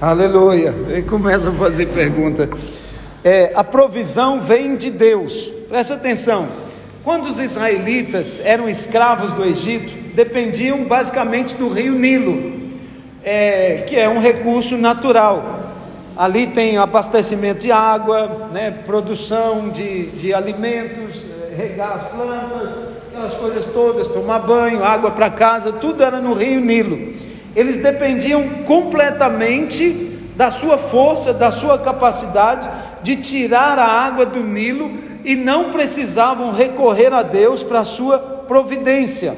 Aleluia. Ele começa a fazer pergunta. É, a provisão vem de Deus. Presta atenção. Quando os israelitas eram escravos do Egito, dependiam basicamente do rio Nilo, é, que é um recurso natural. Ali tem abastecimento de água, né, produção de, de alimentos, é, regar as plantas, aquelas coisas todas, tomar banho, água para casa, tudo era no rio Nilo. Eles dependiam completamente da sua força, da sua capacidade de tirar a água do Nilo e não precisavam recorrer a Deus para a sua providência.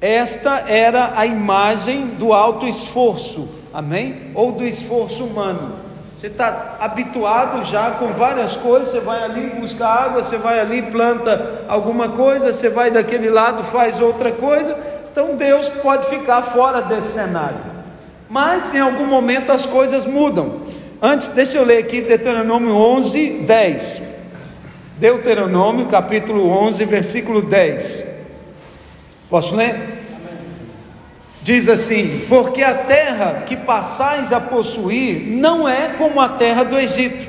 Esta era a imagem do alto esforço, amém? Ou do esforço humano. Você está habituado já com várias coisas, você vai ali buscar água, você vai ali planta alguma coisa, você vai daquele lado faz outra coisa. Então Deus pode ficar fora desse cenário. Mas em algum momento as coisas mudam. Antes, deixa eu ler aqui Deuteronômio 11, 10. Deuteronômio capítulo 11, versículo 10. Posso ler? Diz assim: Porque a terra que passais a possuir não é como a terra do Egito.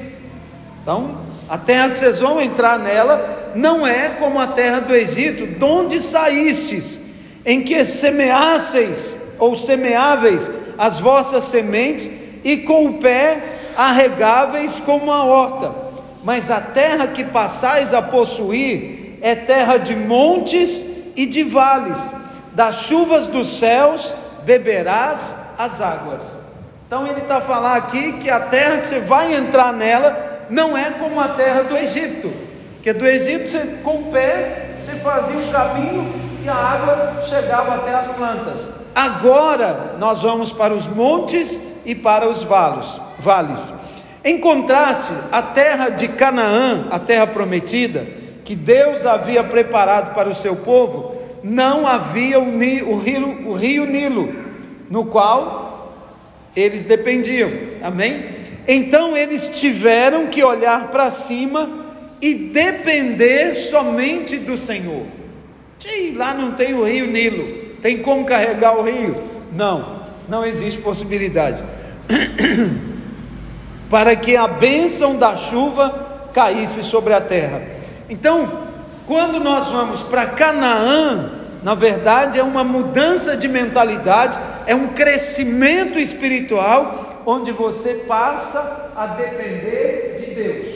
Então, a terra que vocês vão entrar nela não é como a terra do Egito, de onde saístes, em que semeasseis ou semeáveis as vossas sementes e com o pé arregáveis como a horta. Mas a terra que passais a possuir é terra de montes e de vales, das chuvas dos céus beberás as águas. Então ele está falando aqui que a terra que você vai entrar nela não é como a terra do Egito, que do Egito você com o pé você fazia um caminho e a água chegava até as plantas. Agora nós vamos para os montes e para os vales. vales. Em contraste, a terra de Canaã, a terra prometida, que Deus havia preparado para o seu povo, não havia o, o, rio, o rio Nilo, no qual eles dependiam, amém? Então eles tiveram que olhar para cima e depender somente do Senhor. E lá não tem o rio Nilo, tem como carregar o rio? Não, não existe possibilidade. para que a bênção da chuva caísse sobre a terra. Então, quando nós vamos para Canaã, na verdade é uma mudança de mentalidade, é um crescimento espiritual, onde você passa a depender de Deus.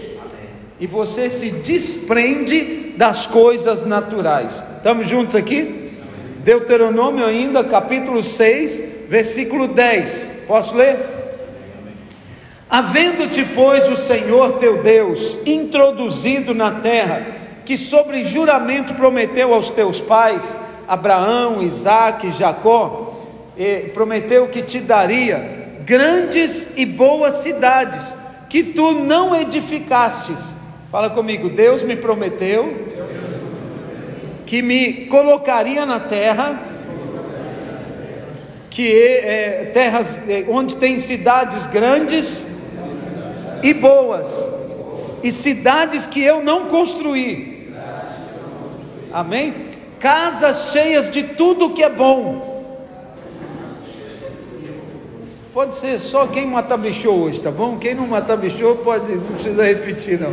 E você se desprende das coisas naturais. Estamos juntos aqui? Deuteronômio ainda, capítulo 6, versículo 10. Posso ler? Havendo-te, pois, o Senhor teu Deus introduzido na terra, que sobre juramento prometeu aos teus pais, Abraão, Isaque, Jacó, prometeu que te daria grandes e boas cidades, que tu não edificastes. Fala comigo, Deus me prometeu que me colocaria na terra, que é, terras é, onde tem cidades grandes e boas, e cidades que eu não construí. Amém? Casas cheias de tudo que é bom. Pode ser só quem matabichou hoje, tá bom? Quem não matabichou pode, não precisa repetir não.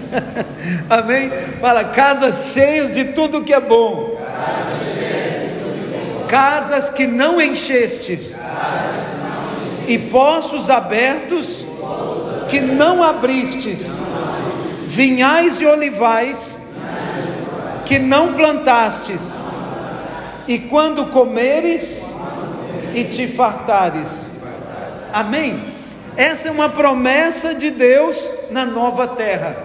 Amém? Fala, casas cheias de tudo que é bom. Casas que não enchestes. E poços abertos que não abristes, vinhais e olivais que não plantastes, e quando comeres e te fartares. Amém? Essa é uma promessa de Deus na nova terra.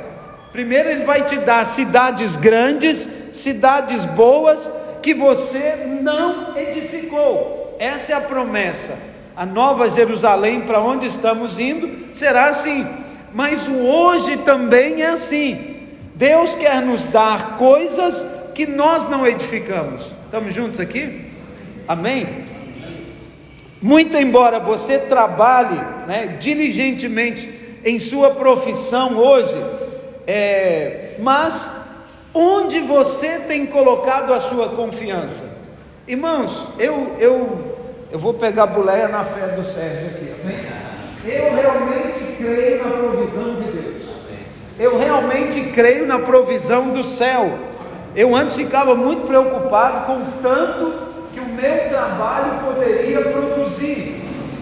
Primeiro, Ele vai te dar cidades grandes, cidades boas, que você não edificou. Essa é a promessa a nova Jerusalém para onde estamos indo será assim. Mas o hoje também é assim. Deus quer nos dar coisas que nós não edificamos. Estamos juntos aqui? Amém? Muito embora você trabalhe né, diligentemente em sua profissão hoje, é, mas onde você tem colocado a sua confiança? Irmãos, eu, eu Eu vou pegar a boleia na fé do Sérgio aqui, amém? Eu realmente creio na provisão de Deus. Eu realmente creio na provisão do céu. Eu antes ficava muito preocupado com o tanto que o meu trabalho poderia produzir.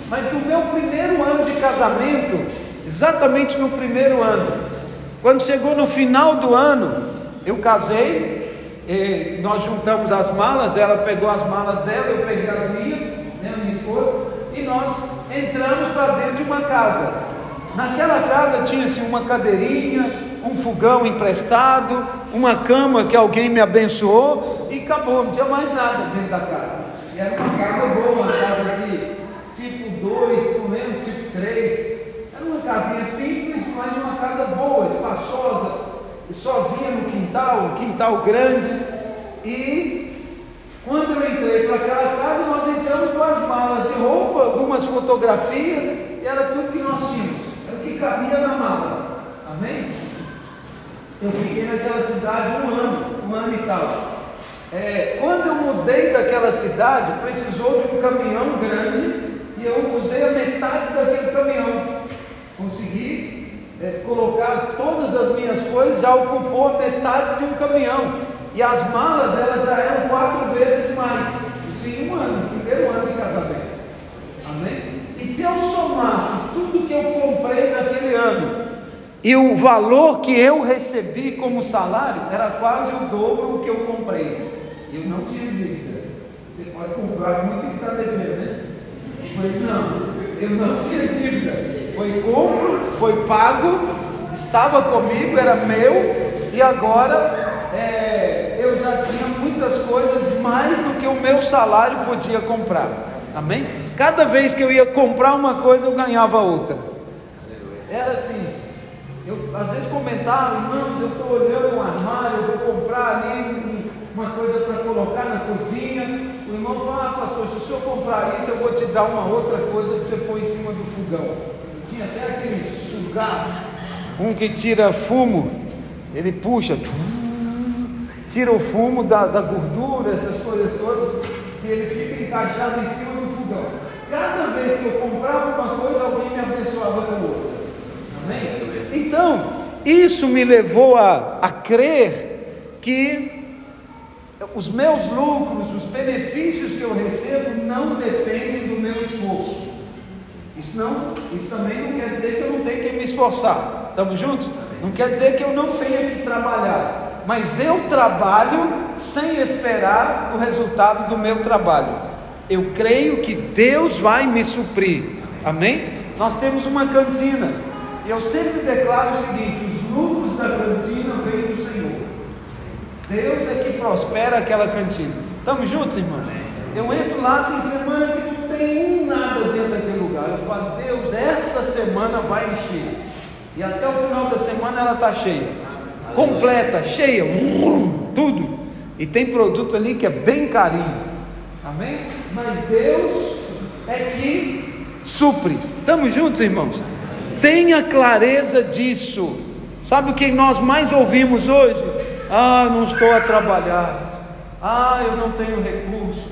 Mas no meu primeiro ano de casamento, exatamente no primeiro ano, quando chegou no final do ano, eu casei, nós juntamos as malas, ela pegou as malas dela, eu peguei as minhas, né, minha esposa, e nós entramos para dentro de uma casa. Naquela casa tinha-se uma cadeirinha, um fogão emprestado, uma cama que alguém me abençoou e acabou, não tinha mais nada dentro da casa. E era uma casa boa, uma casa de tipo 2, não lembro, tipo 3. Era uma casinha simples, mas uma casa boa, espaçosa, sozinha no quintal, um quintal grande. E quando eu entrei para aquela casa, nós entramos com as malas de roupa, algumas fotografias, e era tudo que nós tínhamos que cabia na mala. Amém? Eu fiquei naquela cidade um ano, um ano e tal. É, quando eu mudei daquela cidade, precisou de um caminhão grande e eu usei a metade daquele caminhão. Consegui é, colocar todas as já ocupou metade de um caminhão. E as malas, elas já eram quatro vezes mais. Isso em um ano, primeiro ano de casamento. Amém? E se eu somasse tudo que eu comprei naquele ano e o valor que eu recebi como salário era quase o dobro do que eu comprei. Eu não tinha dívida. Você pode comprar muito e ficar devendo, né? Mas não, eu não tinha dívida. Foi compro, foi pago, estava comigo, era meu, e agora é, eu já tinha muitas coisas mais do que o meu salário podia comprar. Amém? Cada vez que eu ia comprar uma coisa, eu ganhava outra. Era assim. Eu às vezes comentava, irmãos, eu estou olhando um armário, eu vou comprar ali uma coisa para colocar na cozinha. O irmão fala, ah, pastor, se o senhor comprar isso, eu vou te dar uma outra coisa para você pôr em cima do fogão. Tinha até aquele sugar, um que tira fumo, ele puxa, tira o fumo da, da gordura, essas coisas todas, e ele fica encaixado em cima do fogão. Cada vez que eu comprava uma coisa, alguém me abençoava com outra. Amém? Então, isso me levou a, a crer que os meus lucros, os benefícios que eu recebo não dependem do meu esforço. Isso, não, isso também não quer dizer que eu não tenho que me esforçar. Estamos juntos? Não quer dizer que eu não tenha que trabalhar. Mas eu trabalho sem esperar o resultado do meu trabalho. Eu creio que Deus vai me suprir. Amém? Nós temos uma cantina. E eu sempre declaro o seguinte: os lucros da cantina vêm do Senhor. Deus é que prospera aquela cantina. Estamos juntos, irmãos? Eu entro lá, tem semana que não tem nada dentro daquele lugar. Eu falo, Deus, essa semana vai encher. E até o final da semana ela está cheia. Completa, cheia, tudo. E tem produto ali que é bem carinho. Amém? Mas Deus é que supre. Estamos juntos, irmãos? Tenha clareza disso. Sabe o que nós mais ouvimos hoje? Ah, não estou a trabalhar. Ah, eu não tenho recurso.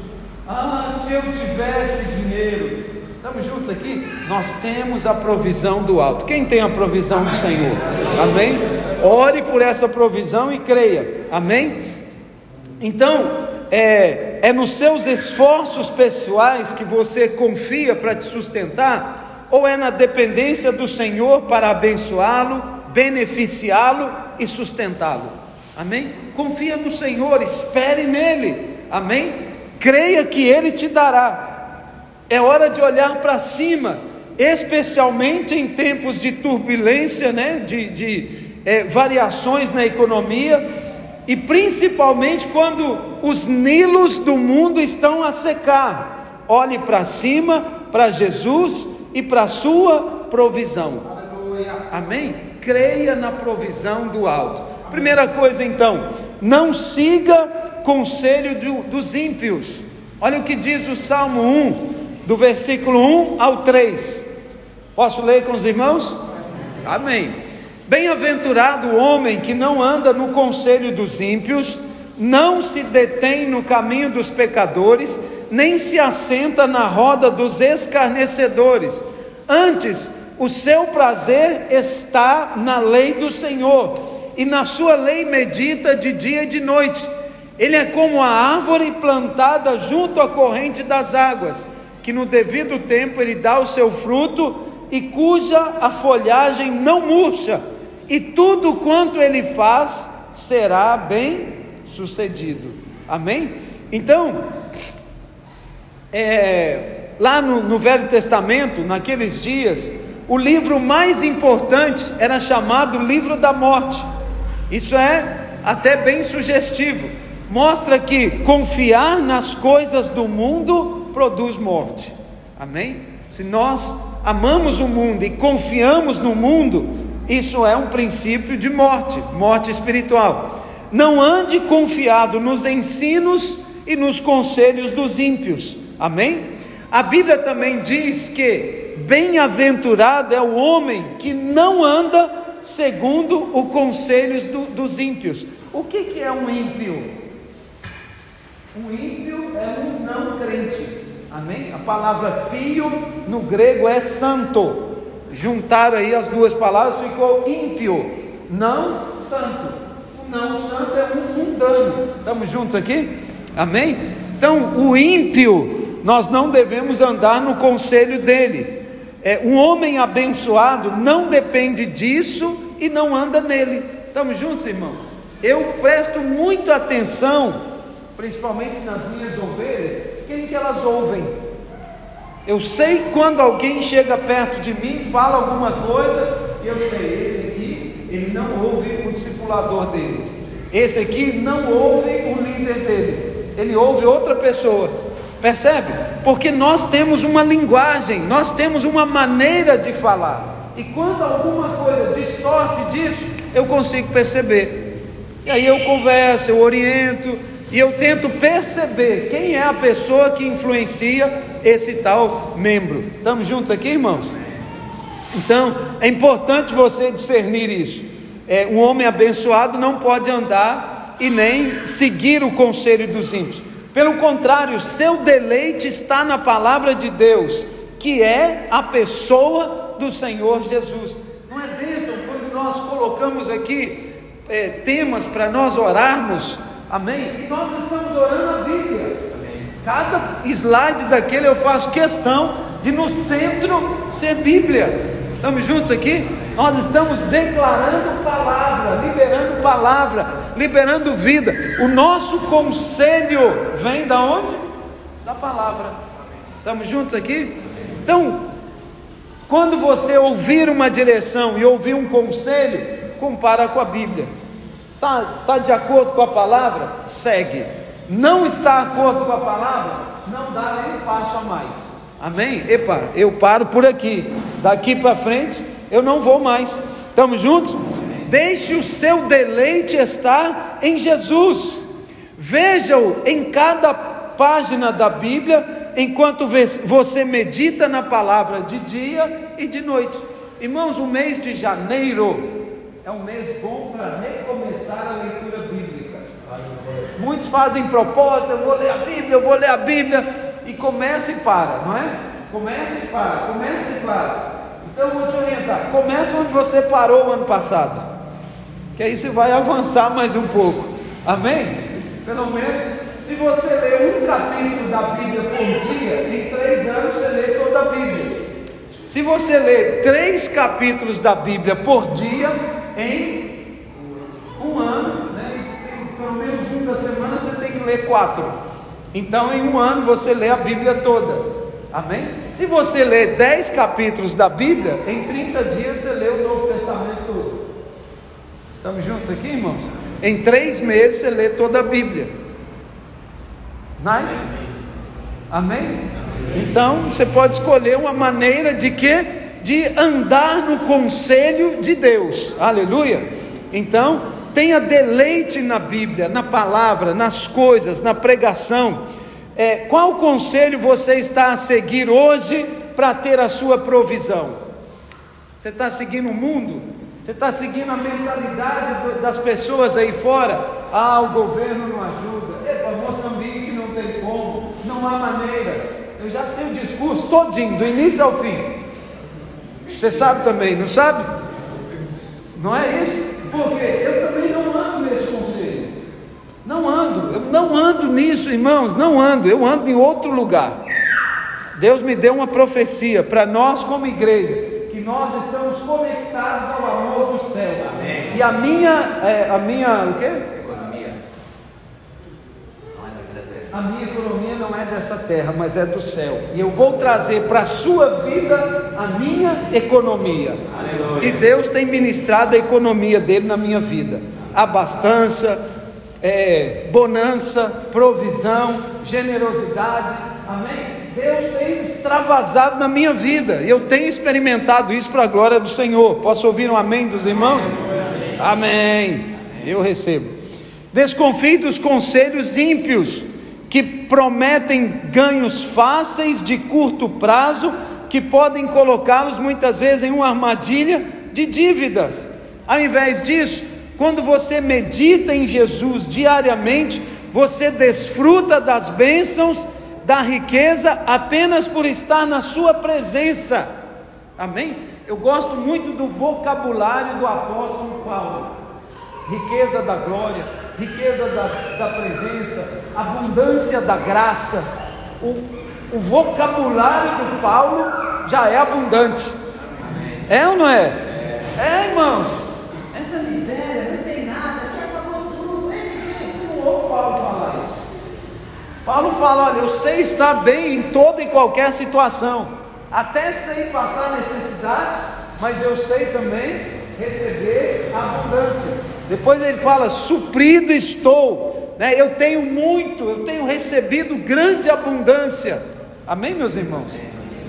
Ah, se eu tivesse dinheiro. Estamos juntos aqui? Nós temos a provisão do alto. Quem tem a provisão do Senhor? Amém? Ore por essa provisão e creia. Amém? Então, é, é nos seus esforços pessoais que você confia para te sustentar, ou é na dependência do Senhor para abençoá-lo, beneficiá-lo e sustentá-lo? Amém? Confia no Senhor, espere nele, amém? Creia que ele te dará. É hora de olhar para cima, especialmente em tempos de turbulência, né? de, de é, variações na economia e principalmente quando os nilos do mundo estão a secar. Olhe para cima, para Jesus e para a sua provisão. Amém? Creia na provisão do alto. Primeira coisa então, não siga conselho do, dos ímpios. Olha o que diz o Salmo 1, do versículo 1 ao 3. Posso ler com os irmãos? Amém. Bem-aventurado o homem que não anda no conselho dos ímpios, não se detém no caminho dos pecadores, nem se assenta na roda dos escarnecedores. Antes, o seu prazer está na lei do Senhor, e na sua lei medita de dia e de noite. Ele é como a árvore plantada junto à corrente das águas, que no devido tempo ele dá o seu fruto e cuja a folhagem não murcha, e tudo quanto ele faz será bem sucedido. Amém? Então, é, lá no, no Velho Testamento, naqueles dias, o livro mais importante era chamado livro da morte. Isso é até bem sugestivo. Mostra que confiar nas coisas do mundo produz morte. Amém? Se nós amamos o mundo e confiamos no mundo, isso é um princípio de morte, morte espiritual. Não ande confiado nos ensinos e nos conselhos dos ímpios. Amém? A Bíblia também diz que bem-aventurado é o homem que não anda segundo os conselhos do, dos ímpios. O que, que é um ímpio? Um ímpio é um não crente. Amém? A palavra pio no grego é santo. Juntaram aí as duas palavras, ficou ímpio, não santo. O não santo é um mundano. Estamos juntos aqui? Amém? Então, o ímpio, nós não devemos andar no conselho dele. É, um homem abençoado não depende disso e não anda nele. Estamos juntos, irmão? Eu presto muito atenção, principalmente nas minhas ovelhas, que elas ouvem. Eu sei quando alguém chega perto de mim, fala alguma coisa, e eu sei, esse aqui, ele não ouve o discipulador dele. Esse aqui não ouve o líder dele. Ele ouve outra pessoa. Percebe? Porque nós temos uma linguagem, nós temos uma maneira de falar. E quando alguma coisa distorce disso, eu consigo perceber. E aí eu converso, eu oriento, e eu tento perceber quem é a pessoa que influencia esse tal membro. Estamos juntos aqui, irmãos? Então, é importante você discernir isso. É, um homem abençoado não pode andar e nem seguir o conselho dos ímpios. Pelo contrário, seu deleite está na palavra de Deus, que é a pessoa do Senhor Jesus. Não é bênção quando nós colocamos aqui é, temas para nós orarmos, amém? E nós estamos orando a Bíblia. Cada slide daquele eu faço questão de no centro ser Bíblia. Estamos juntos aqui? Nós estamos declarando palavra, liberando palavra, liberando vida. O nosso conselho vem da onde? Da palavra. Estamos juntos aqui? Então, quando você ouvir uma direção e ouvir um conselho, compara com a Bíblia. Tá, tá de acordo com a palavra? Segue. Não está de acordo com a palavra? Não dá nem um passo a mais. Amém? Epa, eu paro por aqui. Daqui para frente eu não vou mais. Estamos juntos? Deixe o seu deleite estar em Jesus. Veja-o em cada página da Bíblia, enquanto você medita na palavra de dia e de noite. Irmãos, o mês de janeiro é um mês bom para recomeçar a leitura bíblica. Muitos fazem propósito, eu vou ler a Bíblia, eu vou ler a Bíblia, e começa e para, não é? Começa e para, começa e para. Então eu vou te orientar. Começa onde você parou o ano passado. Que aí você vai avançar mais um pouco. Amém? Pelo menos, se você ler um capítulo da Bíblia por dia, em três anos você lê toda a Bíblia. Se você ler três capítulos da Bíblia por dia, em um ano, né, pelo menos um da semana você tem que ler quatro. Então, em um ano você lê a Bíblia toda. Amém? Se você ler 10 capítulos da Bíblia, em 30 dias você lê o Novo Testamento todo. Estamos juntos aqui, irmãos? Em três meses você lê toda a Bíblia. Nice? Amém? Então você pode escolher uma maneira de que? De andar no conselho de Deus. Aleluia. Então, tenha deleite na Bíblia, na palavra, nas coisas, na pregação. É, qual conselho você está a seguir hoje para ter a sua provisão? Você está seguindo o mundo? Você está seguindo a mentalidade das pessoas aí fora? Ah, o governo não ajuda. Epa, Moçambique não tem como, não não há maneira. Eu já sei o discurso todinho, do início ao fim. Você sabe também, não sabe? Não é isso? Porque eu também não ando nesse conselho. Não ando, eu não ando nisso, irmãos, não ando, eu ando em outro lugar. Deus me deu uma profecia para nós como igreja que nós estamos conectados ao amor do céu. Amém. E a minha, é, a minha, o quê? Economia. Não é daqui da terra. A minha economia não é dessa terra, mas é do céu. E eu vou trazer para a sua vida a minha economia. Aleluia. E Deus tem ministrado a economia dele na minha vida. Abastança, é, bonança, provisão, generosidade. Amém? Deus tem extravasado na minha vida. E eu tenho experimentado isso para a glória do Senhor. Posso ouvir um amém dos irmãos? Amém. amém. Eu recebo. Desconfie dos conselhos ímpios que prometem ganhos fáceis de curto prazo, que podem colocá-los muitas vezes em uma armadilha de dívidas. Ao invés disso, quando você medita em Jesus diariamente, você desfruta das bênçãos da riqueza apenas por estar na Sua presença. Amém? Eu gosto muito do vocabulário do apóstolo Paulo: riqueza da glória, riqueza da, da presença, abundância da graça. O, o vocabulário do Paulo já é abundante. Amém. É ou não é? É, é irmãos. Essa miséria não tem nada, aqui acabou tudo. Você não ouve Paulo falar isso. Paulo fala: olha, eu sei estar bem em toda e qualquer situação, até sei passar necessidade, mas eu sei também receber abundância. Depois ele fala: suprido estou, né? eu tenho muito, eu tenho recebido grande abundância. Amém, meus irmãos?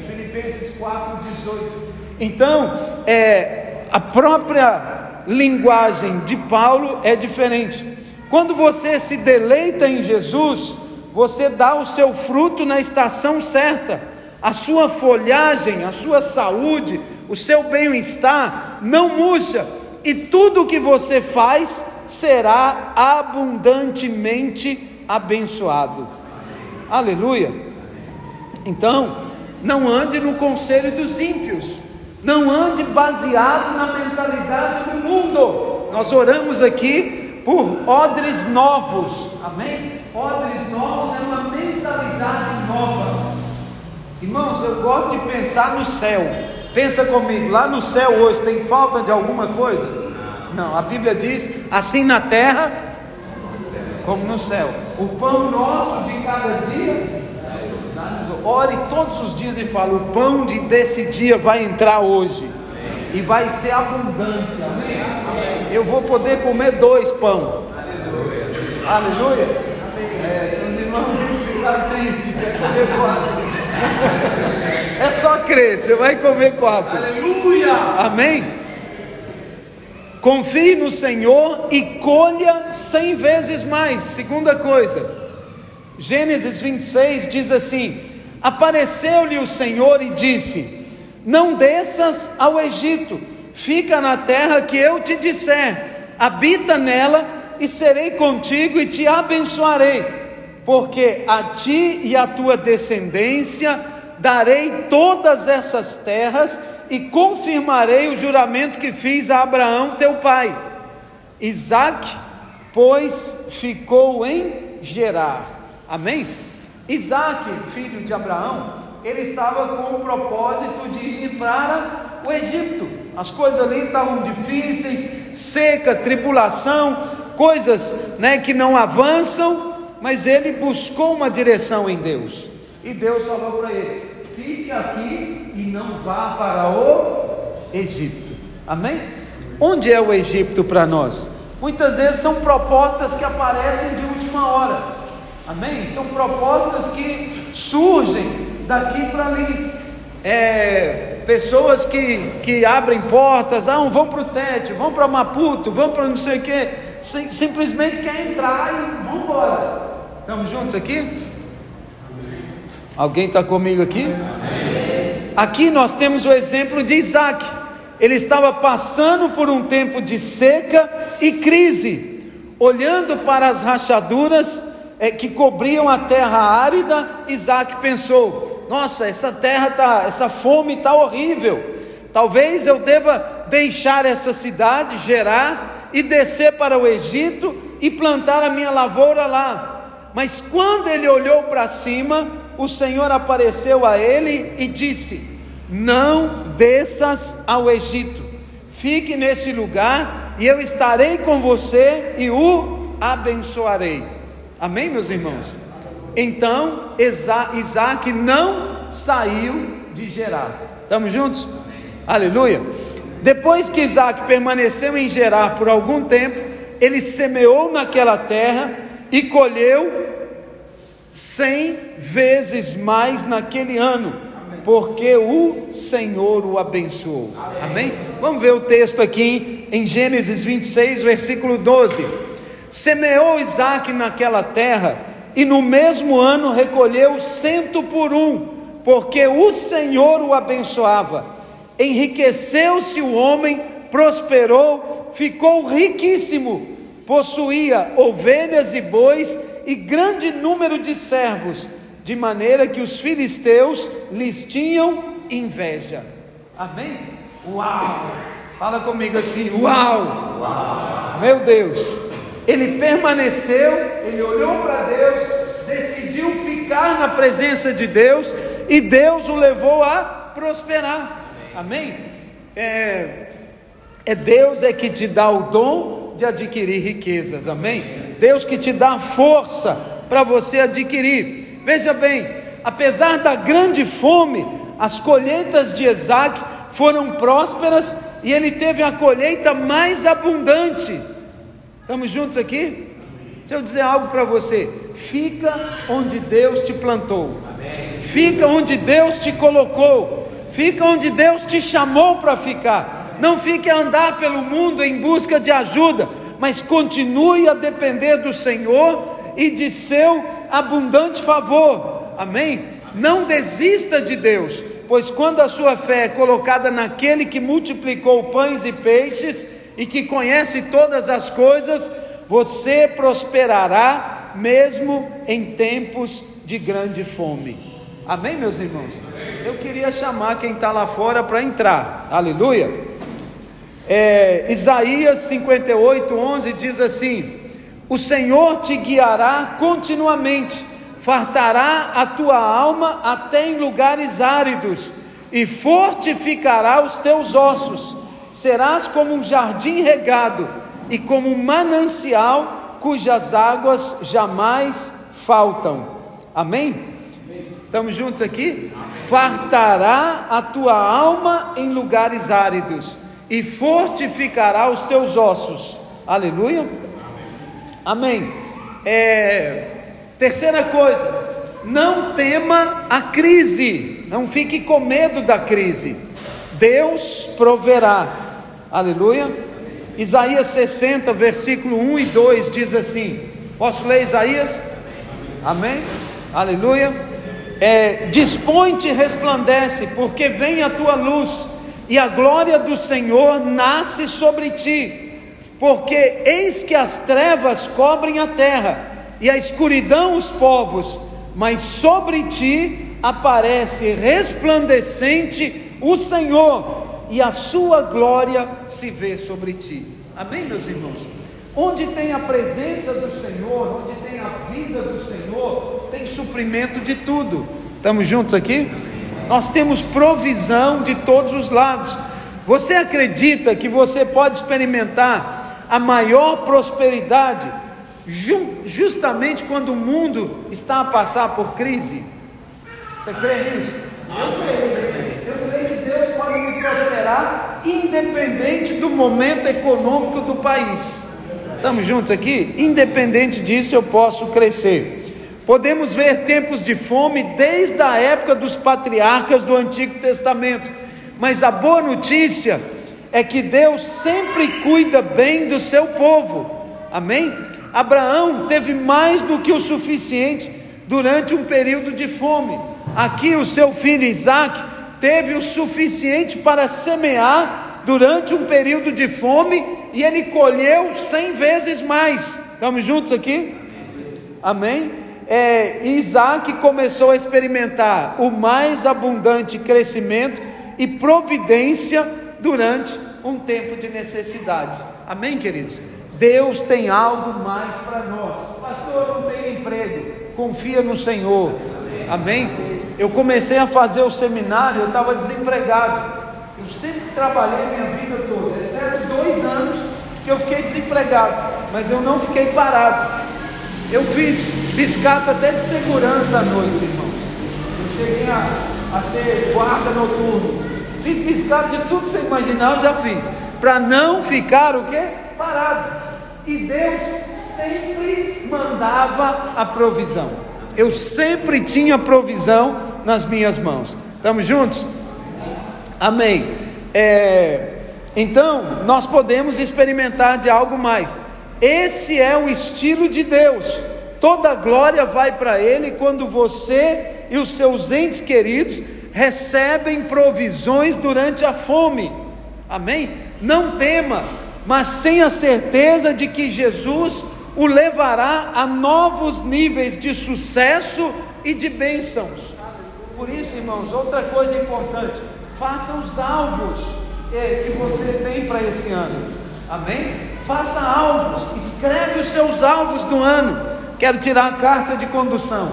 Filipenses 4, 18. Então, é, a própria linguagem de Paulo é diferente. Quando você se deleita em Jesus, você dá o seu fruto na estação certa, a sua folhagem, a sua saúde, o seu bem-estar não murcha, e tudo o que você faz será abundantemente abençoado. Amém. Aleluia. Então, não ande no conselho dos ímpios, não ande baseado na mentalidade do mundo. Nós oramos aqui por odres novos, amém? Odres novos é uma mentalidade nova. Irmãos, eu gosto de pensar no céu. Pensa comigo, lá no céu hoje tem falta de alguma coisa? Não, a Bíblia diz: assim na terra como no céu. O pão nosso de cada dia, ore todos os dias e fala: o pão de, desse dia vai entrar hoje e vai ser abundante. Amém? Eu vou poder comer dois pão. Aleluia. Aleluia. É, os irmãos ficaram tristes, quer comer quatro. É só crer, você vai comer quatro. Aleluia! Amém? Confie no Senhor e colha cem vezes mais. Segunda coisa, Gênesis 26 diz assim: Apareceu-lhe o Senhor e disse: Não desças ao Egito, fica na terra que eu te disser, habita nela e serei contigo e te abençoarei, porque a ti e à tua descendência darei todas essas terras e confirmarei o juramento que fiz a Abraão teu pai. Isaac, pois, ficou em Gerar. Amém? Isaac, filho de Abraão, ele estava com o propósito de ir para o Egito. As coisas ali estavam difíceis, seca, tribulação, coisas né, que não avançam, mas ele buscou uma direção em Deus. E Deus falou para ele: fique aqui e não vá para o Egito. Amém? Onde é o Egito para nós? Muitas vezes são propostas que aparecem de última hora. Amém? São propostas que surgem daqui para ali. É, pessoas que, que abrem portas, ah, vão para o Tete, vão para Maputo, vão para não sei o que, simplesmente quer entrar e vamos embora. Estamos juntos aqui? Alguém está comigo aqui? Aqui nós temos o exemplo de Isaac. Ele estava passando por um tempo de seca e crise, olhando para as rachaduras é, que cobriam a terra árida, Isaac pensou: nossa, essa terra tá, essa fome está horrível. Talvez eu deva deixar essa cidade, Gerar, e descer para o Egito e plantar a minha lavoura lá. Mas quando ele olhou para cima, o Senhor apareceu a ele e disse: Não desças ao Egito, fique nesse lugar e eu estarei com você e o abençoarei. Amém, meus irmãos? Então Isaac não saiu de Gerar. Estamos juntos? Aleluia. Depois que Isaac permaneceu em Gerar por algum tempo, ele semeou naquela terra e colheu cem vezes mais naquele ano, porque o Senhor o abençoou. Amém? Vamos ver o texto aqui em Gênesis 26, versículo 12. Semeou Isaac naquela terra e no mesmo ano recolheu cento por um, porque o Senhor o abençoava. Enriqueceu-se o homem, prosperou, ficou riquíssimo, possuía ovelhas e bois e grande número de servos, de maneira que os filisteus lhes tinham inveja. Amém? Uau! Fala comigo assim: Uau! Uau. Meu Deus! Ele permaneceu, ele olhou para Deus, decidiu ficar na presença de Deus e Deus o levou a prosperar. Amém? É, é Deus é que te dá o dom de adquirir riquezas. Amém? Deus que te dá força para você adquirir. Veja bem, apesar da grande fome, as colheitas de Isaac foram prósperas e ele teve a colheita mais abundante. Estamos juntos aqui? Se eu dizer algo para você, fica onde Deus te plantou, fica onde Deus te colocou, fica onde Deus te chamou para ficar. Não fique a andar pelo mundo em busca de ajuda, mas continue a depender do Senhor e de seu abundante favor. Amém? Não desista de Deus, pois quando a sua fé é colocada naquele que multiplicou pães e peixes, e que conhece todas as coisas, você prosperará mesmo em tempos de grande fome. Amém, meus irmãos? Eu queria chamar quem está lá fora para entrar. Aleluia. É, Isaías 58, 11 diz assim: O Senhor te guiará continuamente, fartará a tua alma até em lugares áridos, e fortificará os teus ossos serás como um jardim regado e como um manancial cujas águas jamais faltam. Amém? Estamos juntos aqui? Fartará a tua alma em lugares áridos e fortificará os teus ossos. Aleluia? Amém. É, terceira coisa, não tema a crise, não fique com medo da crise. Deus proverá. Aleluia. Isaías 60, versículo 1 e 2 diz assim: Posso ler Isaías? Amém? Aleluia. É, Dispõe-te e resplandece, porque vem a tua luz, e a glória do Senhor nasce sobre ti. Porque eis que as trevas cobrem a terra, e a escuridão os povos, mas sobre ti aparece resplandecente o Senhor e a sua glória se vê sobre ti. Amém, meus irmãos? Onde tem a presença do Senhor, onde tem a vida do Senhor, tem suprimento de tudo. Estamos juntos aqui? Nós temos provisão de todos os lados. Você acredita que você pode experimentar a maior prosperidade justamente quando o mundo está a passar por crise? Você crê nisso? Eu creio prosperar independente do momento econômico do país. Estamos juntos aqui? Independente disso, eu posso crescer. Podemos ver tempos de fome desde a época dos patriarcas do Antigo Testamento, mas a boa notícia é que Deus sempre cuida bem do seu povo. Amém? Abraão teve mais do que o suficiente durante um período de fome. Aqui o seu filho Isaac teve o suficiente para semear durante um período de fome e ele colheu cem vezes mais. Estamos juntos aqui? Amém? É, Isaac começou a experimentar o mais abundante crescimento e providência durante um tempo de necessidade. Amém, queridos? Deus tem algo mais para nós. Pastor, não tem emprego. Confia no Senhor. Amém? Eu comecei a fazer o seminário, eu estava desempregado. Eu sempre trabalhei minha vida toda, exceto dois anos que eu fiquei desempregado, mas eu não fiquei parado. Eu fiz biscata até de segurança à noite, irmão. Eu cheguei a, a ser guarda noturno. Fiz biscata de tudo que você imaginar, eu já fiz. Para não ficar o quê? Parado. E Deus sempre mandava a provisão. Eu sempre tinha provisão nas minhas mãos. Estamos juntos? Amém. É, então, nós podemos experimentar de algo mais. Esse é o estilo de Deus. Toda glória vai para Ele quando você e os seus entes queridos recebem provisões durante a fome. Amém? Não tema, mas tenha certeza de que Jesus o levará a novos níveis de sucesso e de bênçãos. Por isso, irmãos, outra coisa importante: faça os alvos é, que você tem para esse ano. Amém? Faça alvos, escreve os seus alvos do ano. Quero tirar a carta de condução.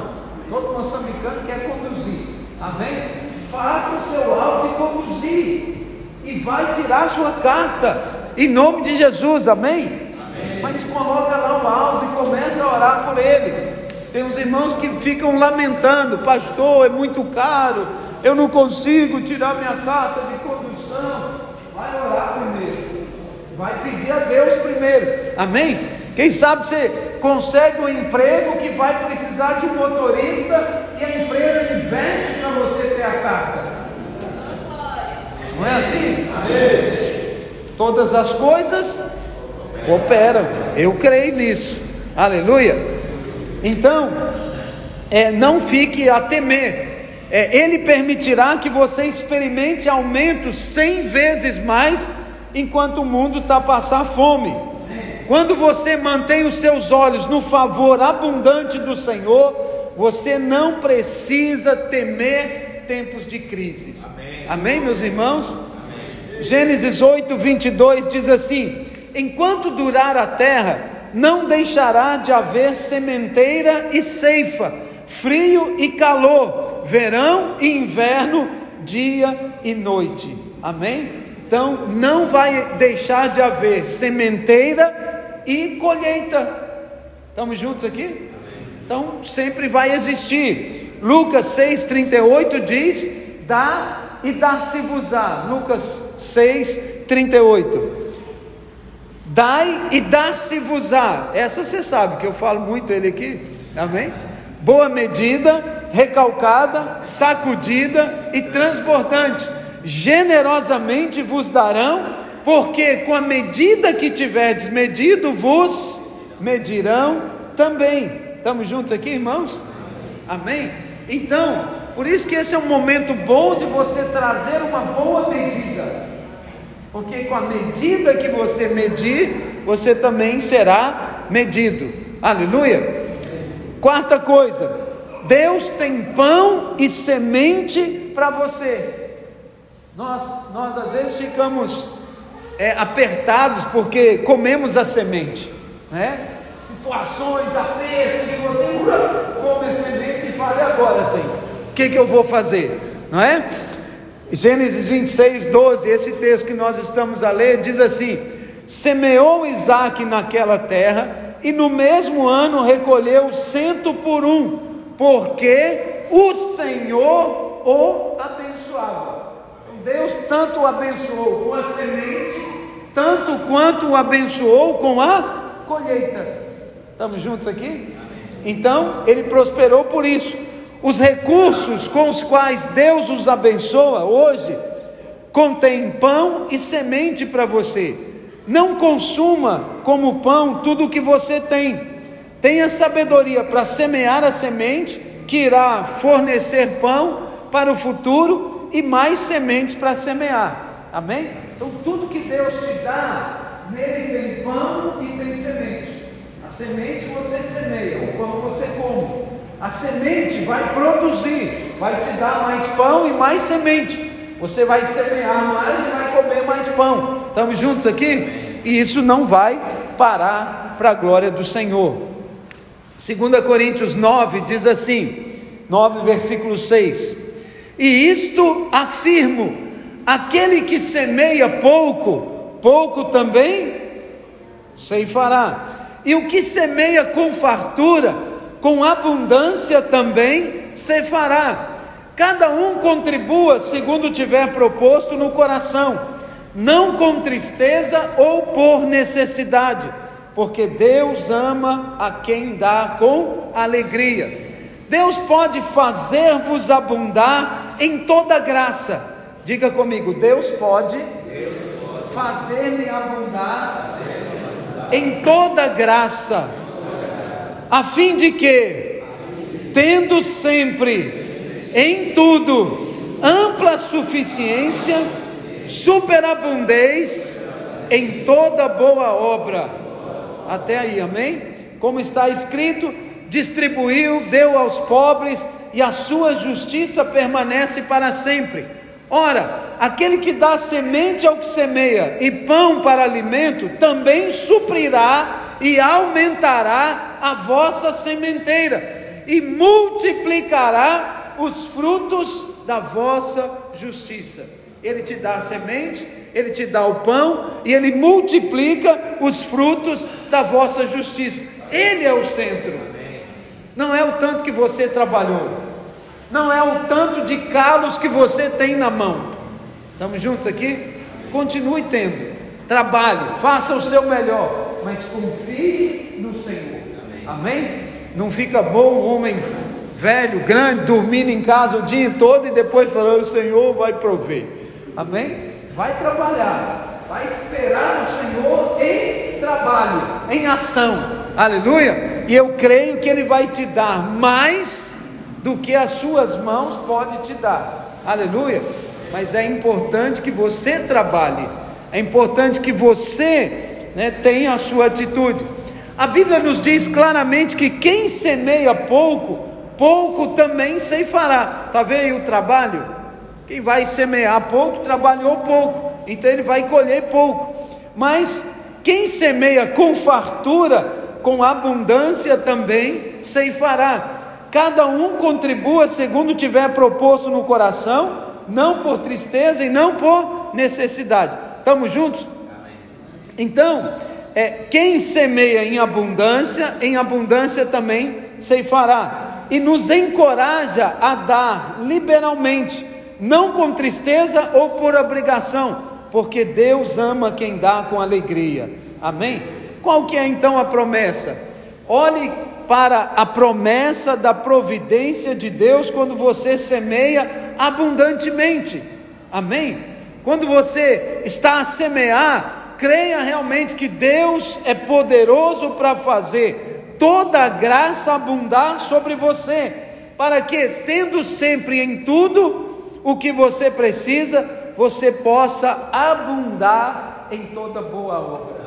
Todo moçambicano quer conduzir. Amém? Faça o seu alvo de conduzir e vai tirar a sua carta. Em nome de Jesus, amém? mas coloca lá o alvo e começa a orar por ele. Tem uns irmãos que ficam lamentando, pastor, é muito caro, eu não consigo tirar minha carta de condução. Vai orar primeiro, vai pedir a Deus primeiro, amém? Quem sabe você consegue um emprego que vai precisar de um motorista e a empresa investe para você ter a carta. Não é assim? Amém. Todas as coisas Cooperam. Eu creio nisso. Aleluia. Então, é, não fique a temer. É, ele permitirá que você experimente aumento cem vezes mais enquanto o mundo está a passar fome. Quando você mantém os seus olhos no favor abundante do Senhor, você não precisa temer tempos de crises. Amém, Amém meus irmãos? Amém. Gênesis 8, 22 diz assim: enquanto durar a terra, não deixará de haver sementeira e ceifa, frio e calor, verão e inverno, dia e noite. Amém? Então, não vai deixar de haver sementeira e colheita. Estamos juntos aqui? Então, sempre vai existir. Lucas 6,38 diz: Dá e dá-se-vos-á. Lucas 6, 38. Dai e dá-se-vos-á. Essa você sabe que eu falo muito ele aqui. Amém? Boa medida, recalcada, sacudida e transbordante. Generosamente vos darão, porque com a medida que tiverdes medido, vos medirão também. Estamos juntos aqui, irmãos? Amém? Então, por isso que esse é um momento bom de você trazer uma boa medida porque com a medida que você medir, você também será medido. Aleluia. Quarta coisa, Deus tem pão e semente para você. Nós, nós às vezes ficamos é, apertados porque comemos a semente, né? Situações, apertos, e você come a semente e fala, e agora, Senhor? O que, que eu vou fazer? Não é? Gênesis 26, 12, esse texto que nós estamos a ler, diz assim: Semeou Isaac naquela terra, e no mesmo ano recolheu cento por um, porque o Senhor o abençoava. Deus tanto o abençoou com a semente, tanto quanto o abençoou com a colheita. Estamos juntos aqui? Então, ele prosperou por isso. Os recursos com os quais Deus os abençoa hoje contém pão e semente para você. Não consuma como pão tudo o que você tem. Tenha sabedoria para semear a semente que irá fornecer pão para o futuro e mais sementes para semear. Amém? Então tudo que Deus te dá, nele tem pão e tem semente. A semente você semeia, o pão você come. A semente vai produzir, vai te dar mais pão e mais semente. Você vai semear mais e vai comer mais pão. Estamos juntos aqui? E isso não vai parar para a glória do Senhor. 2 Coríntios 9 diz assim, 9 versículo 6: E isto afirmo: aquele que semeia pouco, pouco também ceifará. E o que semeia com fartura, com abundância também ceifará. Cada um contribua segundo tiver proposto no coração, não com tristeza ou por necessidade, porque Deus ama a quem dá com alegria. Deus pode fazer-vos abundar em toda graça. Diga comigo, Deus pode, pode. fazer-me abundar, fazer em toda graça, a fim de que, tendo sempre, em tudo, ampla suficiência, superabundez em toda boa obra. Até aí, amém? Como está escrito, distribuiu, deu aos pobres, e a sua justiça permanece para sempre. Ora, aquele que dá semente ao que semeia e pão para alimento, também suprirá e aumentará a vossa sementeira e multiplicará os frutos da vossa justiça. Ele te dá a semente, ele te dá o pão e ele multiplica os frutos da vossa justiça. Ele é o centro. Não é o tanto que você trabalhou, não é o tanto de calos que você tem na mão. Estamos juntos aqui? Continue tendo, trabalhe, faça o seu melhor, mas confie no Senhor. Amém? Não fica bom o homem velho, grande, dormindo em casa o dia todo e depois falando: o Senhor vai prover. Amém? Vai trabalhar, vai esperar o Senhor em trabalho, em ação. Aleluia! E eu creio que Ele vai te dar mais do que as suas mãos podem te dar. Aleluia! Mas é importante que você trabalhe, é importante que você né, tenha a sua atitude. A Bíblia nos diz claramente que quem semeia pouco, pouco também ceifará. Está vendo o trabalho? Quem vai semear pouco, trabalhou pouco, então ele vai colher pouco. Mas quem semeia com fartura, com abundância também ceifará. Cada um contribua segundo tiver proposto no coração, não por tristeza e não por necessidade. Estamos juntos? Então, é, quem semeia em abundância, em abundância também ceifará. E nos encoraja a dar liberalmente, não com tristeza ou por obrigação, porque Deus ama quem dá com alegria. Amém? Qual que é então a promessa? Olhe para a promessa da providência de Deus quando você semeia abundantemente. Amém? Quando você está a semear, creia realmente que Deus é poderoso para fazer toda a graça abundar sobre você, para que, tendo sempre em tudo o que você precisa, você possa abundar em toda boa obra.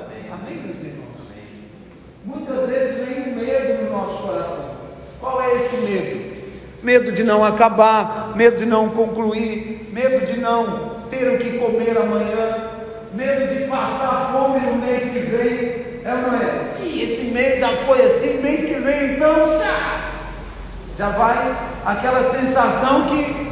Muitas vezes vem um medo no nosso coração. Qual é esse medo? Medo de não acabar, medo de não concluir, medo de não ter o que comer amanhã, medo de passar fome no mês que vem. É ou não é? E esse mês já foi assim, mês que vem então já, já vai aquela sensação que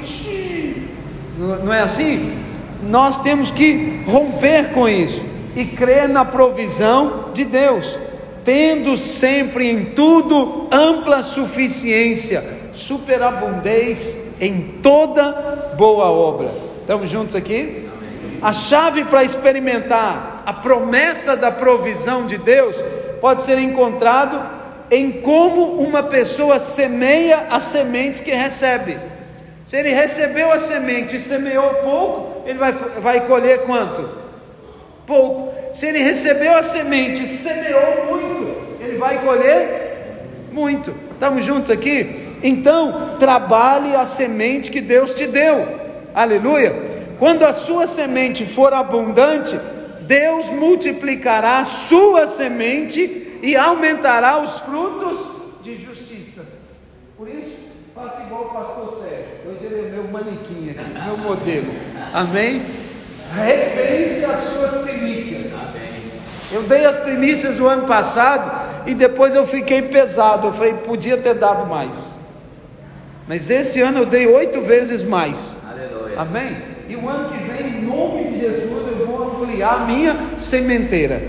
não é assim? Nós temos que romper com isso e crer na provisão de Deus tendo sempre em tudo ampla suficiência, superabundez em toda boa obra. Estamos juntos aqui? A chave para experimentar a promessa da provisão de Deus pode ser encontrado em como uma pessoa semeia as sementes que recebe. Se ele recebeu a semente e semeou pouco, ele vai, vai colher quanto? pouco. Se ele recebeu a semente semeou muito, ele vai colher muito. Estamos juntos aqui? Então, trabalhe a semente que Deus te deu. Aleluia. Quando a sua semente for abundante, Deus multiplicará a sua semente e aumentará os frutos de justiça. Por isso, faça igual o pastor Sérgio. Hoje ele é meu manequim aqui, meu modelo. Amém? Referência às suas primícias. Eu dei as primícias o ano passado e depois eu fiquei pesado. Eu falei, podia ter dado mais. Mas esse ano eu dei oito vezes mais. Aleluia. Amém? E o ano que vem, em nome de Jesus, eu vou ampliar a minha sementeira.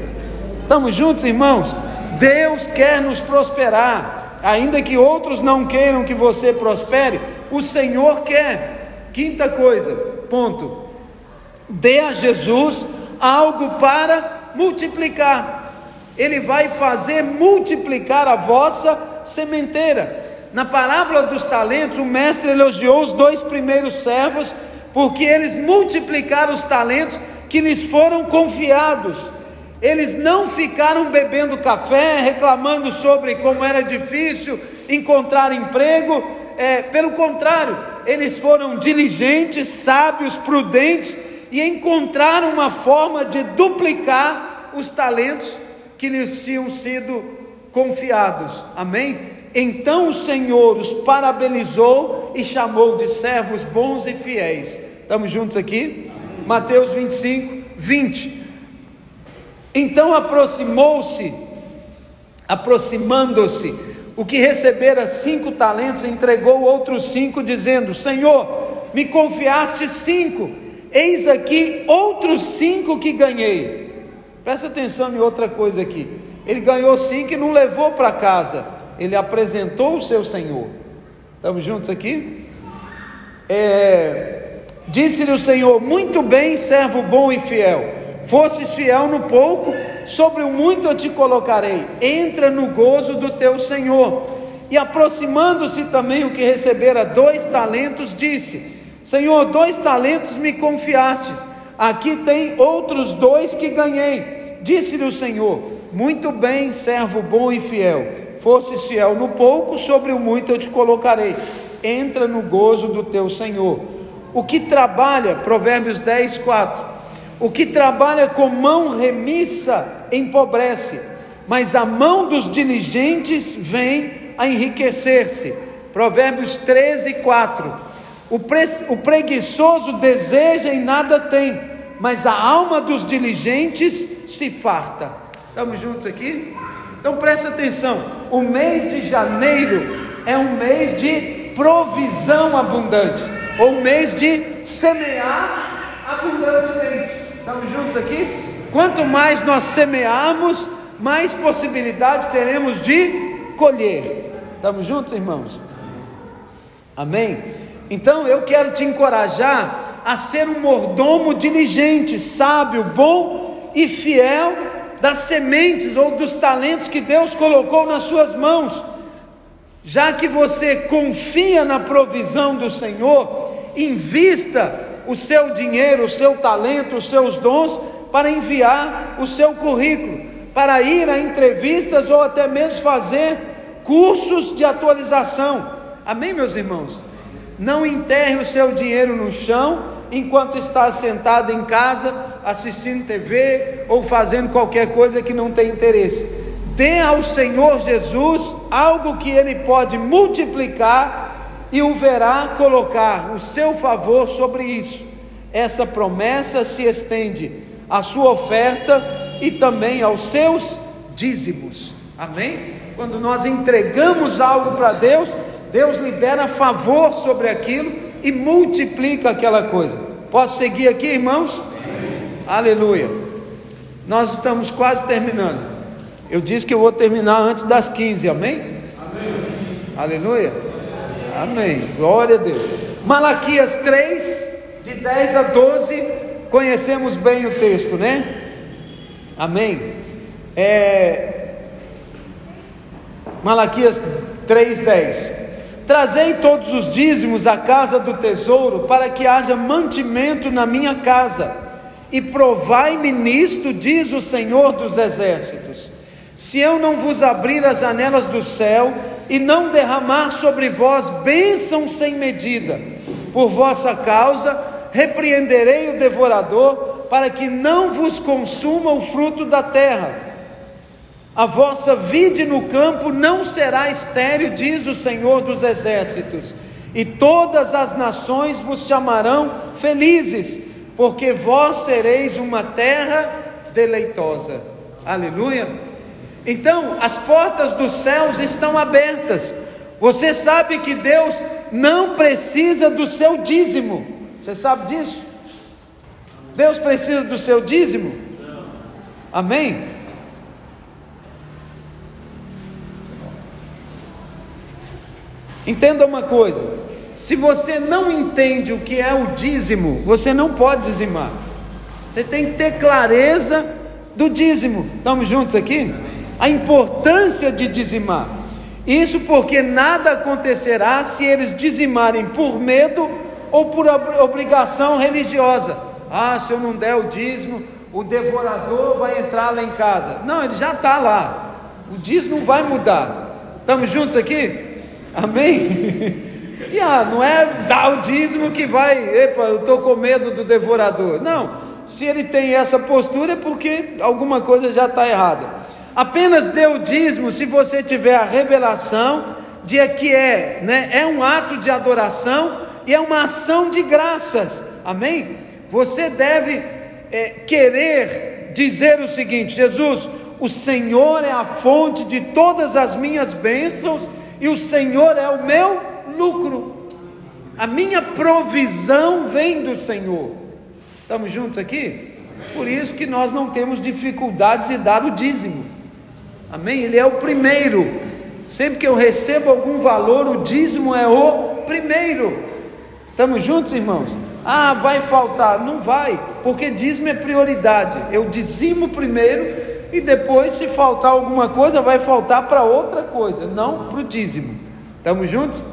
Estamos juntos, irmãos? Deus quer nos prosperar, ainda que outros não queiram que você prospere, o Senhor quer. Quinta coisa, ponto. Dê a Jesus algo para multiplicar. Ele vai fazer multiplicar a vossa sementeira. Na parábola dos talentos, o mestre elogiou os dois primeiros servos, porque eles multiplicaram os talentos que lhes foram confiados. Eles não ficaram bebendo café, reclamando sobre como era difícil encontrar emprego, é, pelo contrário, eles foram diligentes, sábios, prudentes e encontraram uma forma de duplicar os talentos que lhes tinham sido confiados. Amém? Então o Senhor os parabenizou e chamou de servos bons e fiéis. Estamos juntos aqui? Mateus 25, 20. Então aproximou-se, aproximando-se, o que recebera cinco talentos entregou outros cinco, dizendo: Senhor, me confiaste cinco, eis aqui outros cinco que ganhei. Presta atenção em outra coisa aqui. Ele ganhou cinco e não levou para casa ele apresentou o seu Senhor. Estamos juntos aqui? É, Disse-lhe o Senhor: Muito bem, servo bom e fiel. Fosses fiel no pouco, sobre o muito eu te colocarei. Entra no gozo do teu Senhor. E aproximando-se também o que recebera dois talentos, disse: Senhor, dois talentos me confiastes. Aqui tem outros dois que ganhei. Disse-lhe o Senhor: Muito bem, servo bom e fiel Fosses fiel no pouco, sobre o muito eu te colocarei. Entra no gozo do teu Senhor. O que trabalha, Provérbios 10, 4. O que trabalha com mão remissa empobrece, mas a mão dos diligentes vem a enriquecer-se. Provérbios 13, 4. O, pre, o preguiçoso deseja e nada tem, mas a alma dos diligentes se farta. Estamos juntos aqui? Então presta atenção: o mês de janeiro é um mês de provisão abundante, ou um mês de semear abundantemente. Estamos juntos aqui? Quanto mais nós semearmos, mais possibilidade teremos de colher. Estamos juntos, irmãos? Amém? Então eu quero te encorajar a ser um mordomo diligente, sábio, bom e fiel das sementes ou dos talentos que Deus colocou nas suas mãos. Já que você confia na provisão do Senhor, invista o seu dinheiro, o seu talento, os seus dons para enviar o seu currículo, para ir a entrevistas ou até mesmo fazer cursos de atualização. Amém, meus irmãos? Não enterre o seu dinheiro no chão enquanto está sentado em casa assistindo TV ou fazendo qualquer coisa que não tem interesse. Dê ao Senhor Jesus algo que Ele pode multiplicar e o verá colocar o seu favor sobre isso. Essa promessa se estende à sua oferta e também aos seus dízimos. Amém? Quando nós entregamos algo para Deus, Deus libera favor sobre aquilo e multiplica aquela coisa. Posso seguir aqui, irmãos? Amém. Aleluia. Nós estamos quase terminando. Eu disse que eu vou terminar antes das 15, amém? Amém. Aleluia. Amém. Glória a Deus. Malaquias 3, de 10 a 12, conhecemos bem o texto, né? Amém. É... Malaquias 3, 10. Trazei todos os dízimos à casa do tesouro, para que haja mantimento na minha casa, e provai-me nisto, diz o Senhor dos Exércitos. Se eu não vos abrir as janelas do céu e não derramar sobre vós bênção sem medida, por vossa causa repreenderei o devorador, para que não vos consuma o fruto da terra A vossa vide no campo não será estéril, diz o Senhor dos Exércitos, e todas as nações vos chamarão felizes, porque vós sereis uma terra deleitosa. Aleluia. Então, as portas dos céus estão abertas. Você sabe que Deus não precisa do seu dízimo. Você sabe disso? Deus precisa do seu dízimo? Amém? Entenda uma coisa: se você não entende o que é o dízimo, você não pode dizimar. Você tem que ter clareza do dízimo. Estamos juntos aqui? A importância de dizimar. Isso porque nada acontecerá se eles dizimarem por medo ou por obrigação religiosa. Ah, se eu não der o dízimo, o devorador vai entrar lá em casa. Não, ele já está lá. O dízimo vai mudar. Estamos juntos aqui? Amém? E ah, não é dar o dízimo que vai, epa, eu estou com medo do devorador. Não, se ele tem essa postura é porque alguma coisa já está errada. Apenas dê o dízimo se você tiver a revelação de que é, né, é um ato de adoração e é uma ação de graças. Amém? Você deve é, querer dizer o seguinte: Jesus, o Senhor é a fonte de todas as minhas bênçãos e o Senhor é o meu lucro. A minha provisão vem do Senhor. Estamos juntos aqui? Por isso que nós não temos dificuldades de dar o dízimo. Amém? Ele é o primeiro. Sempre que eu recebo algum valor, o dízimo é o primeiro. Estamos juntos, irmãos? Ah, vai faltar. Não vai, porque dízimo é prioridade. Eu dizimo primeiro e depois, se faltar alguma coisa, vai faltar para outra coisa, não para o dízimo. Estamos juntos?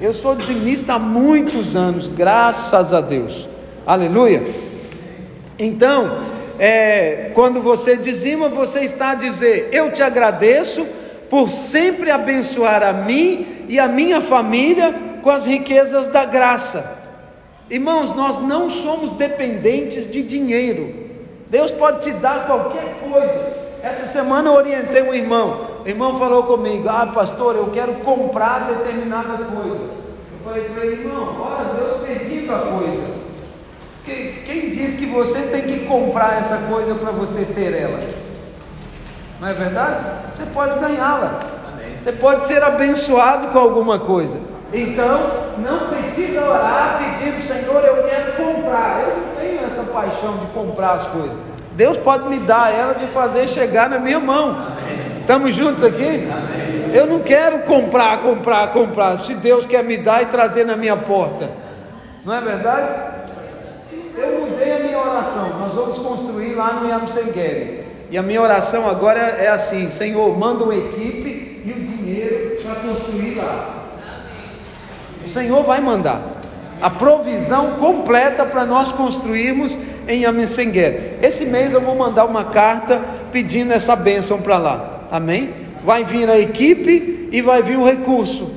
Eu sou dizimista há muitos anos, graças a Deus. Aleluia. Então, é, quando você dizima, você está a dizer: Eu te agradeço por sempre abençoar a mim e a minha família com as riquezas da graça. Irmãos, nós não somos dependentes de dinheiro. Deus pode te dar qualquer coisa. Essa semana eu orientei um irmão. O irmão falou comigo: Ah, pastor, eu quero comprar determinada coisa. Eu falei para ele: Irmão, olha, Deus pediu a coisa. Quem diz que você tem que comprar essa coisa para você ter ela? Não é verdade? Você pode ganhá-la. Você pode ser abençoado com alguma coisa. Então, não precisa orar pedindo, Senhor, eu quero comprar. Eu paixão de comprar as coisas. Deus pode me dar elas e fazer chegar na minha mão. Estamos juntos aqui? Amém. Eu não quero comprar, comprar, comprar. Se Deus quer me dar e trazer na minha porta, não é verdade? Eu mudei a minha oração. Nós vamos construir lá no Yamsengeri. E a minha oração agora é assim: Senhor, manda uma equipe e o dinheiro para construir lá. O Senhor vai mandar a provisão completa para nós construirmos em Amensenguer. Esse mês eu vou mandar uma carta pedindo essa bênção para lá. Amém? Vai vir a equipe e vai vir o recurso.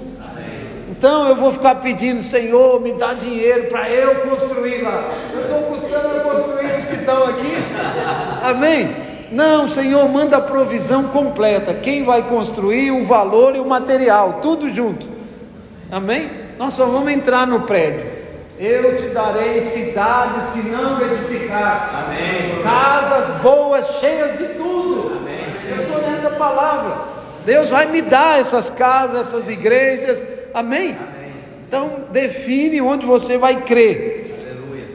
Então eu vou ficar pedindo, Senhor, me dá dinheiro para eu construir lá. Eu estou custando a construir os que estão aqui. Amém? Não, Senhor, manda a provisão completa. Quem vai construir, o valor e o material, tudo junto. Amém? nós só vamos entrar no prédio. Eu te darei cidades que não edificaste, Amém. casas boas, cheias de tudo. Amém. Eu estou nessa palavra. Deus vai me dar essas casas, essas igrejas. Amém? Amém? Então define onde você vai crer.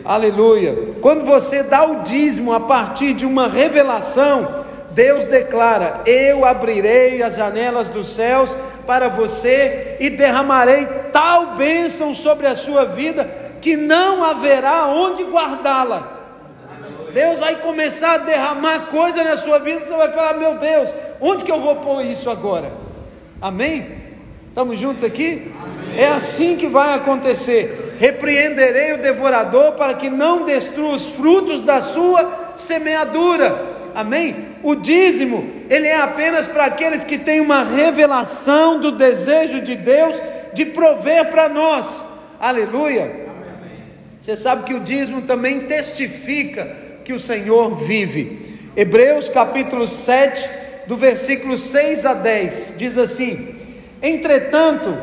Aleluia. Aleluia. Quando você dá o dízimo a partir de uma revelação, Deus declara: Eu abrirei as janelas dos céus para você e derramarei tal bênção sobre a sua vida que não haverá onde guardá-la. Deus vai começar a derramar coisa na sua vida, você vai falar: Meu Deus, onde que eu vou pôr isso agora? Amém? Estamos juntos aqui? Amém. É assim que vai acontecer. Repreenderei o devorador para que não destrua os frutos da sua semeadura amém? O dízimo, ele é apenas para aqueles que têm uma revelação do desejo de Deus de prover para nós, aleluia. Você sabe que o dízimo também testifica que o Senhor vive. Hebreus capítulo 7, do versículo 6 a 10, diz assim: Entretanto,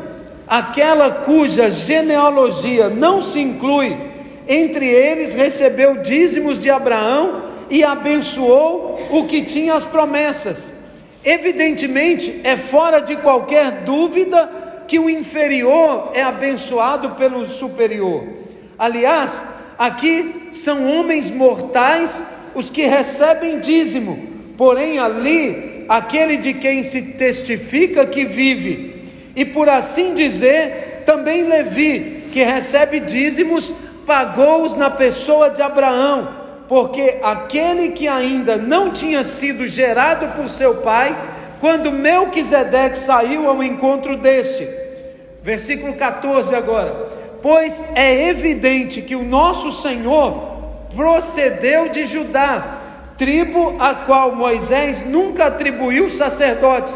aquela cuja genealogia não se inclui entre eles recebeu dízimos de Abraão e abençoou o que tinha as promessas. Evidentemente, é fora de qualquer dúvida que o inferior é abençoado pelo superior. Aliás, aqui são homens mortais os que recebem dízimo, porém ali, aquele de quem se testifica que vive, e por assim dizer, também Levi, que recebe dízimos, pagou-os na pessoa de Abraão, porque aquele que ainda não tinha sido gerado por seu pai, quando Melquisedeque saiu ao encontro deste. Versículo 14 agora. Pois é evidente que o nosso Senhor procedeu de Judá, tribo a qual Moisés nunca atribuiu sacerdote.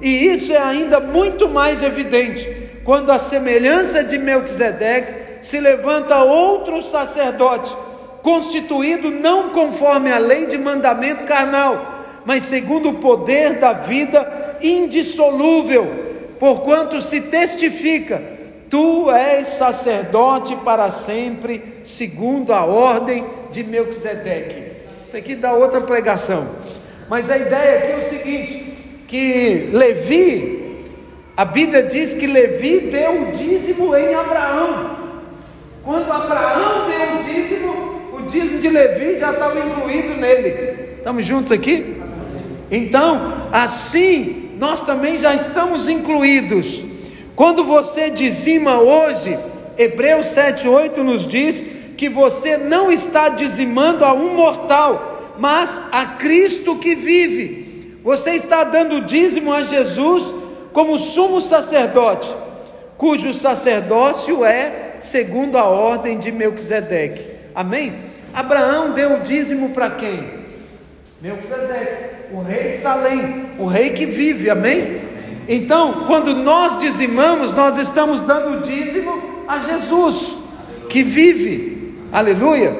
E isso é ainda muito mais evidente quando a semelhança de Melquisedeque se levanta outro sacerdote, constituído não conforme a lei de mandamento carnal, mas segundo o poder da vida indissolúvel, porquanto se testifica: tu és sacerdote para sempre, segundo a ordem de Melquisedeque. Isso aqui dá outra pregação. Mas a ideia aqui é o seguinte: que Levi, a Bíblia diz que Levi deu o dízimo em Abraão. Quando Abraão deu o dízimo, o dízimo de Levi já estava incluído nele. Estamos juntos aqui? Então, assim, nós também já estamos incluídos. Quando você dizima hoje, Hebreus 7,8 nos diz que você não está dizimando a um mortal, mas a Cristo que vive. Você está dando dízimo a Jesus como sumo sacerdote, cujo sacerdócio é segundo a ordem de Melquisedeque. Amém? Abraão deu o dízimo para quem? Melquisedeque, o rei de Salém, o rei que vive, amém? Então, quando nós dizimamos, nós estamos dando dízimo a Jesus, que vive, aleluia.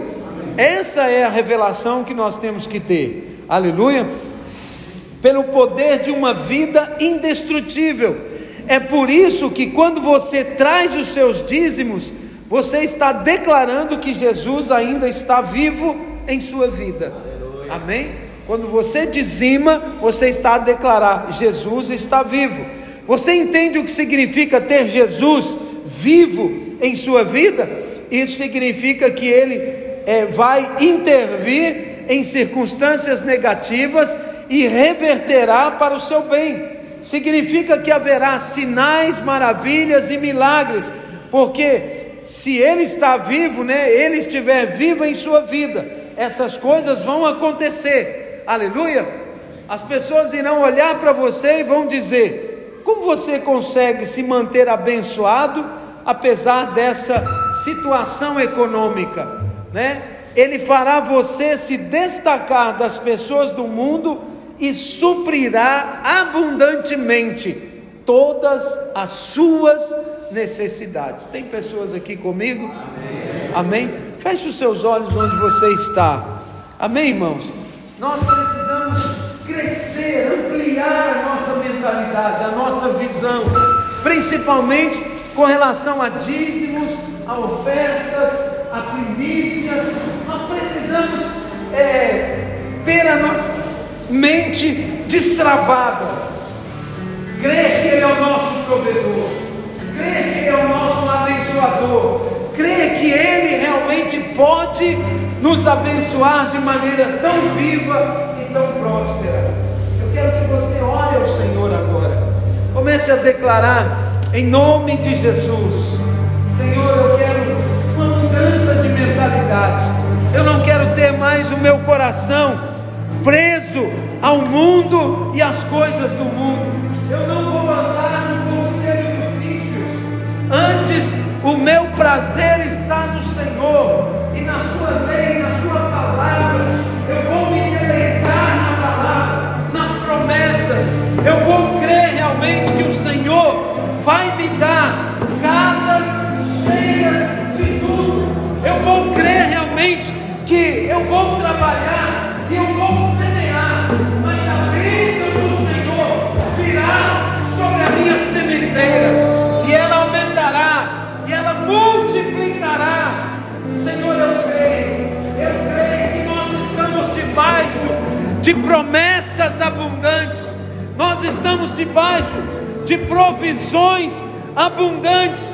Essa é a revelação que nós temos que ter, aleluia. Pelo poder de uma vida indestrutível, é por isso que quando você traz os seus dízimos, você está declarando que Jesus ainda está vivo em sua vida. Amém? Quando você dizima, você está a declarar: Jesus está vivo. Você entende o que significa ter Jesus vivo em sua vida? Isso significa que Ele é, vai intervir em circunstâncias negativas e reverterá para o seu bem significa que haverá sinais, maravilhas e milagres, porque se ele está vivo, né, ele estiver vivo em sua vida, essas coisas vão acontecer. Aleluia! As pessoas irão olhar para você e vão dizer: como você consegue se manter abençoado apesar dessa situação econômica, né? Ele fará você se destacar das pessoas do mundo e suprirá abundantemente todas as suas necessidades. Tem pessoas aqui comigo? Amém. Amém? Feche os seus olhos onde você está. Amém, irmãos? Nós precisamos crescer, ampliar a nossa mentalidade, a nossa visão, principalmente com relação a dízimos, a ofertas, a primícias. Nós precisamos é, ter a nossa mente destravada, crer que Ele é o nosso provedor, crer que Ele é o nosso abençoador, crer que Ele realmente pode nos abençoar de maneira tão viva e tão próspera. Eu quero que você ore ao Senhor agora, comece a declarar em nome de Jesus: Senhor, eu quero uma mudança de mentalidade, eu não quero ter mais o meu coração preso ao mundo e às coisas do mundo. Eu não vou andar no conselho dos ímpios. Antes, o meu prazer está no Senhor e na Sua lei eu vou me deleitar na palavra, nas promessas, eu vou crer realmente que o Senhor vai me dar casas cheias de tudo, eu vou crer realmente que eu vou trabalhar e eu vou semear, mas a bênção do Senhor virá sobre a minha sementeira. De promessas abundantes, nós estamos debaixo de provisões abundantes.